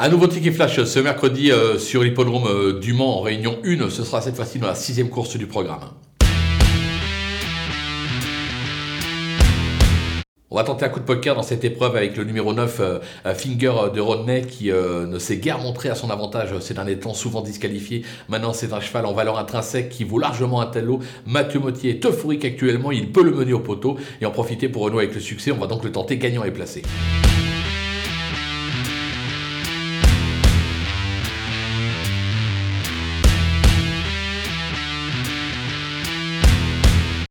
Un nouveau ticket flash ce mercredi euh, sur l'hippodrome euh, du Mans en réunion 1. Ce sera cette fois-ci dans la sixième course du programme. On va tenter un coup de poker dans cette épreuve avec le numéro 9, euh, Finger de Rodney, qui ne s'est guère montré à son avantage ces derniers temps, souvent disqualifié. Maintenant, c'est un cheval en valeur intrinsèque qui vaut largement un tel lot. Mathieu Mottier est euphorique actuellement, il peut le mener au poteau et en profiter pour renouer avec le succès. On va donc le tenter gagnant et placé.